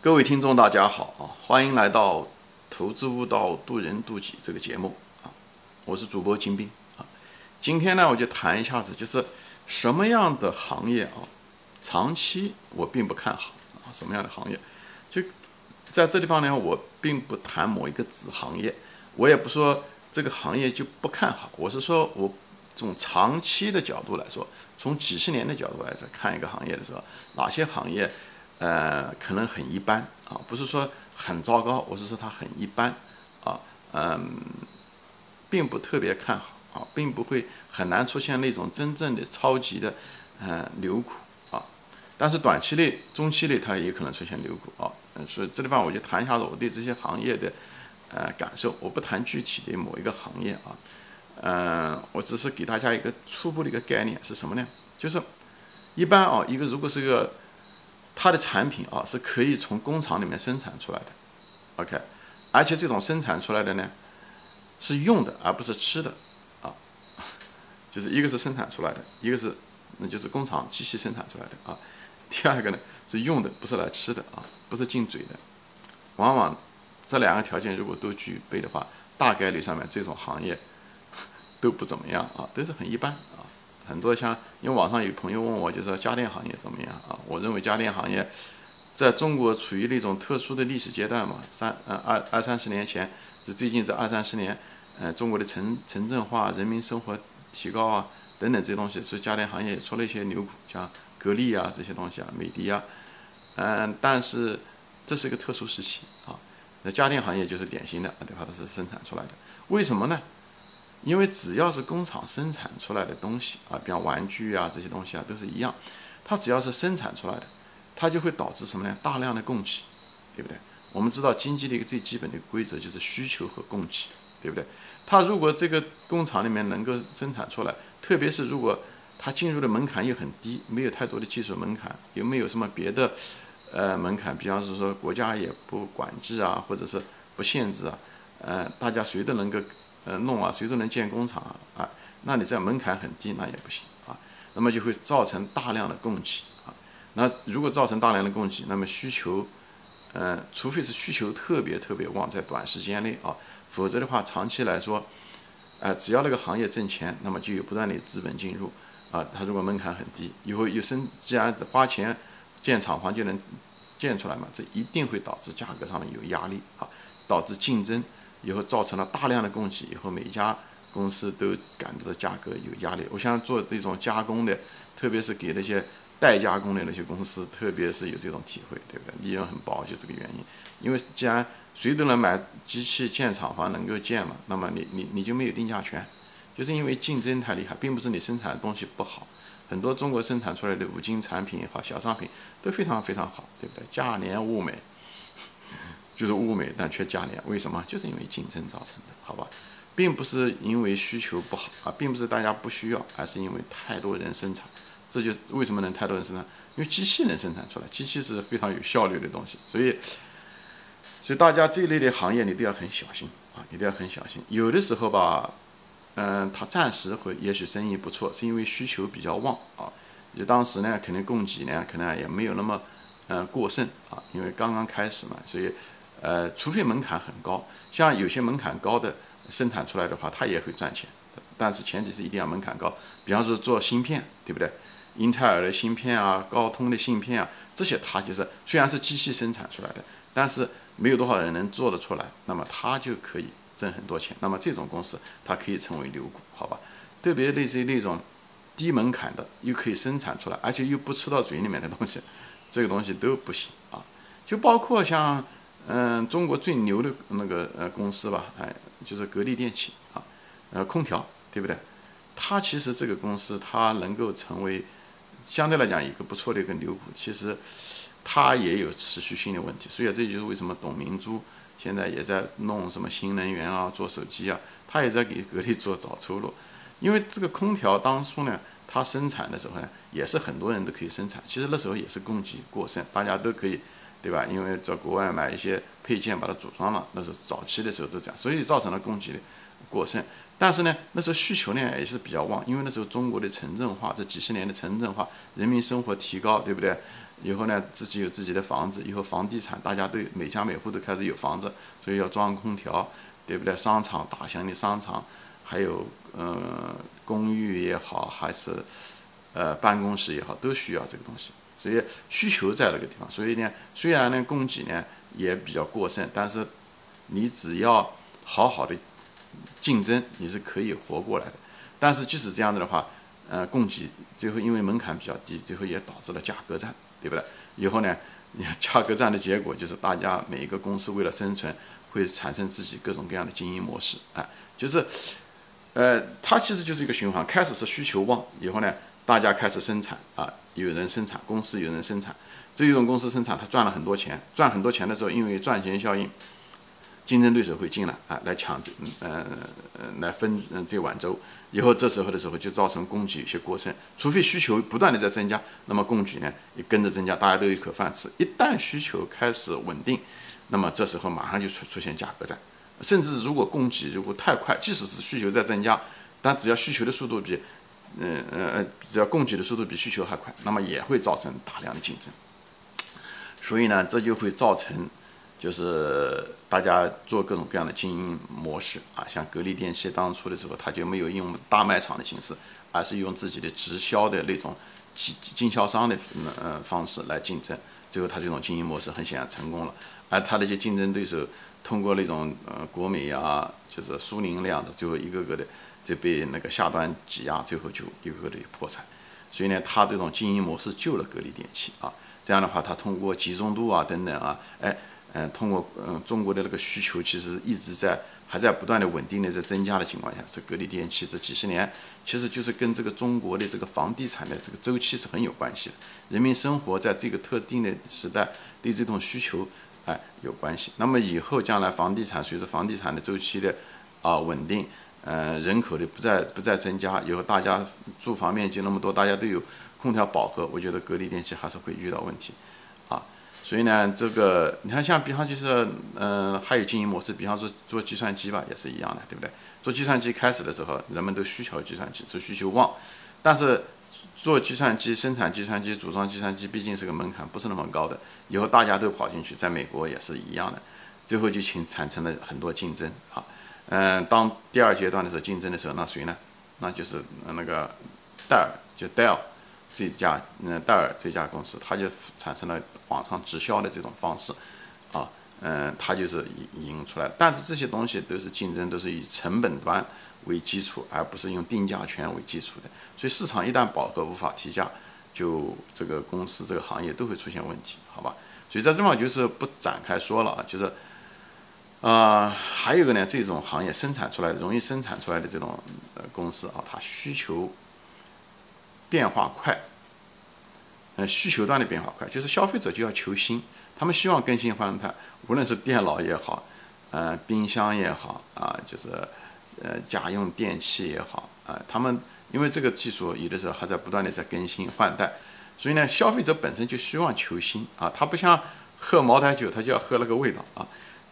各位听众，大家好啊！欢迎来到《投资悟道，渡人渡己》这个节目啊！我是主播金兵啊。今天呢，我就谈一下子，就是什么样的行业啊，长期我并不看好啊。什么样的行业？就在这地方呢，我并不谈某一个子行业，我也不说这个行业就不看好，我是说我从长期的角度来说，从几十年的角度来说看一个行业的时候，哪些行业？呃，可能很一般啊，不是说很糟糕，我是说它很一般啊，嗯，并不特别看好啊，并不会很难出现那种真正的超级的嗯牛股啊，但是短期内、中期内它也可能出现牛股啊，所以这地方我就谈一下子我对这些行业的呃感受，我不谈具体的某一个行业啊，嗯，我只是给大家一个初步的一个概念是什么呢？就是一般啊，一个如果是个它的产品啊是可以从工厂里面生产出来的，OK，而且这种生产出来的呢是用的而不是吃的。啊，就是一个是生产出来的，一个是那就是工厂机器生产出来的。啊，第二个呢是用的不是来吃的。啊，不是进嘴的，往往这两个条件如果都具备的话，大概率上面这种行业 都不怎么样。啊，都是很一般。啊。很多像，因为网上有朋友问我，就说家电行业怎么样啊？我认为家电行业在中国处于那种特殊的历史阶段嘛，三呃二二三十年前，这最近这二三十年，呃中国的城城镇化、人民生活提高啊等等这些东西，所以家电行业也出了一些牛股，像格力啊这些东西啊，美的啊，嗯，但是这是一个特殊时期啊，那家电行业就是典型的，对吧？它是生产出来的，为什么呢？因为只要是工厂生产出来的东西啊，比方玩具啊这些东西啊，都是一样。它只要是生产出来的，它就会导致什么呢？大量的供给，对不对？我们知道经济的一个最基本的规则就是需求和供给，对不对？它如果这个工厂里面能够生产出来，特别是如果它进入的门槛又很低，没有太多的技术门槛，有没有什么别的呃门槛？比方是说国家也不管制啊，或者是不限制啊，呃，大家谁都能够。呃，弄啊，谁都能建工厂啊，那你这样门槛很低，那也不行啊，那么就会造成大量的供给啊，那如果造成大量的供给，那么需求，嗯，除非是需求特别特别旺，在短时间内啊，否则的话，长期来说，呃，只要那个行业挣钱，那么就有不断的资本进入啊，它如果门槛很低，以后又生，既然花钱建厂房就能建出来嘛，这一定会导致价格上面有压力啊，导致竞争。以后造成了大量的供给，以后每一家公司都感觉到价格有压力。我想做这种加工的，特别是给那些代加工的那些公司，特别是有这种体会，对不对？利润很薄，就这个原因。因为既然谁都能买机器建厂房能够建嘛，那么你你你就没有定价权，就是因为竞争太厉害，并不是你生产的东西不好。很多中国生产出来的五金产品也好，小商品都非常非常好，对不对？价廉物美。就是物美但缺价廉，为什么？就是因为竞争造成的，好吧，并不是因为需求不好啊，并不是大家不需要，而是因为太多人生产，这就是为什么能太多人生产？因为机器能生产出来，机器是非常有效率的东西，所以，所以大家这一类的行业你都要很小心啊，你都要很小心。有的时候吧，嗯，它暂时会也许生意不错，是因为需求比较旺啊，就当时呢，可能供给呢，可能也没有那么嗯过剩啊，因为刚刚开始嘛，所以。呃，除非门槛很高，像有些门槛高的生产出来的话，它也会赚钱，但是前提是一定要门槛高。比方说做芯片，对不对？英特尔的芯片啊，高通的芯片啊，这些它就是虽然是机器生产出来的，但是没有多少人能做得出来，那么它就可以挣很多钱。那么这种公司它可以成为牛股，好吧？特别类似于那种低门槛的，又可以生产出来，而且又不吃到嘴里面的东西，这个东西都不行啊。就包括像。嗯，中国最牛的那个呃公司吧，哎，就是格力电器啊，呃，空调，对不对？它其实这个公司它能够成为相对来讲一个不错的一个牛股，其实它也有持续性的问题。所以这就是为什么董明珠现在也在弄什么新能源啊，做手机啊，他也在给格力做找出路。因为这个空调当初呢，它生产的时候呢，也是很多人都可以生产，其实那时候也是供给过剩，大家都可以。对吧？因为在国外买一些配件，把它组装了，那是早期的时候都这样，所以造成了供给过剩。但是呢，那时候需求呢也是比较旺，因为那时候中国的城镇化，这几十年的城镇化，人民生活提高，对不对？以后呢，自己有自己的房子，以后房地产大家都每家每户都开始有房子，所以要装空调，对不对？商场大型的商场，还有嗯公寓也好，还是呃办公室也好，都需要这个东西。所以需求在那个地方，所以呢，虽然呢供给呢也比较过剩，但是你只要好好的竞争，你是可以活过来的。但是即使这样子的话，呃，供给最后因为门槛比较低，最后也导致了价格战。对不对？以后呢，价格战的结果就是大家每一个公司为了生存，会产生自己各种各样的经营模式啊，就是，呃，它其实就是一个循环。开始是需求旺，以后呢，大家开始生产啊，有人生产，公司有人生产，这一种公司生产，它赚了很多钱，赚很多钱的时候，因为赚钱效应。竞争对手会进来啊，来抢这，嗯嗯，来分这碗粥。以后这时候的时候就造成供给有些过剩，除非需求不断的在增加，那么供给呢也跟着增加，大家都有口饭吃。一旦需求开始稳定，那么这时候马上就出出现价格战。甚至如果供给如果太快，即使是需求在增加，但只要需求的速度比，嗯嗯嗯，只要供给的速度比需求还快，那么也会造成大量的竞争。所以呢，这就会造成。就是大家做各种各样的经营模式啊，像格力电器当初的时候，它就没有用大卖场的形式，而是用自己的直销的那种经经销商的呃方式来竞争，最后它这种经营模式很显然成功了。而它的一些竞争对手通过那种呃国美啊，就是苏宁那样子，最后一个个的就被那个下端挤压，最后就一个个的破产。所以呢，它这种经营模式救了格力电器啊，这样的话，它通过集中度啊等等啊，哎。嗯，通过嗯中国的那个需求，其实一直在还在不断的稳定的在增加的情况下，这格力电器这几十年其实就是跟这个中国的这个房地产的这个周期是很有关系的。人民生活在这个特定的时代对这种需求哎有关系。那么以后将来房地产随着房地产的周期的啊稳定，嗯人口的不再不再增加，以后大家住房面积那么多，大家都有空调饱和，我觉得格力电器还是会遇到问题啊。所以呢，这个你看，像比方就是，嗯，还有经营模式，比方说做计算机吧，也是一样的，对不对？做计算机开始的时候，人们都需求计算机，是需求旺。但是做计算机、生产计算机、组装计算机，毕竟是个门槛不是那么高的。以后大家都跑进去，在美国也是一样的，最后就形产生了很多竞争。好，嗯，当第二阶段的时候竞争的时候，那谁呢？那就是那个戴尔，就戴尔。这家嗯戴尔这家公司，它就产生了网上直销的这种方式，啊，嗯，它就是引引出来。但是这些东西都是竞争，都是以成本端为基础，而不是用定价权为基础的。所以市场一旦饱和无法提价，就这个公司这个行业都会出现问题，好吧？所以在这方就是不展开说了啊，就是，啊，还有个呢，这种行业生产出来的容易生产出来的这种呃公司啊，它需求。变化快，呃，需求端的变化快，就是消费者就要求新，他们希望更新换代，无论是电脑也好，呃，冰箱也好，啊，就是呃，家用电器也好，啊，他们因为这个技术有的时候还在不断的在更新换代，所以呢，消费者本身就希望求新啊，他不像喝茅台酒，他就要喝那个味道啊，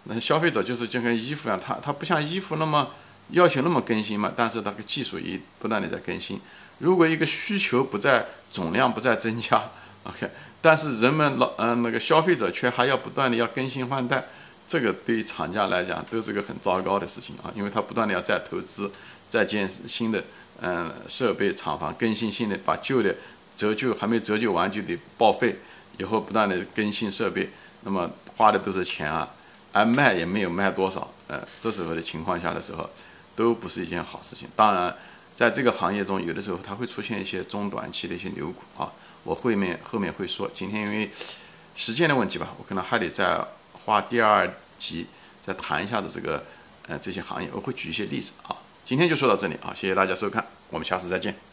那消费者就是就跟衣服一样，他他不像衣服那么要求那么更新嘛，但是那个技术也不断的在更新。如果一个需求不在总量不再增加，OK，但是人们老嗯那个消费者却还要不断的要更新换代，这个对于厂家来讲都是个很糟糕的事情啊，因为他不断的要再投资，再建新的嗯设备厂房，更新新的，把旧的折旧还没折旧完就得报废，以后不断的更新设备，那么花的都是钱啊，而卖也没有卖多少，呃，这时候的情况下的时候，都不是一件好事情，当然。在这个行业中，有的时候它会出现一些中短期的一些牛股啊，我后面后面会说。今天因为时间的问题吧，我可能还得再花第二集再谈一下子这个呃这些行业，我会举一些例子啊。今天就说到这里啊，谢谢大家收看，我们下次再见。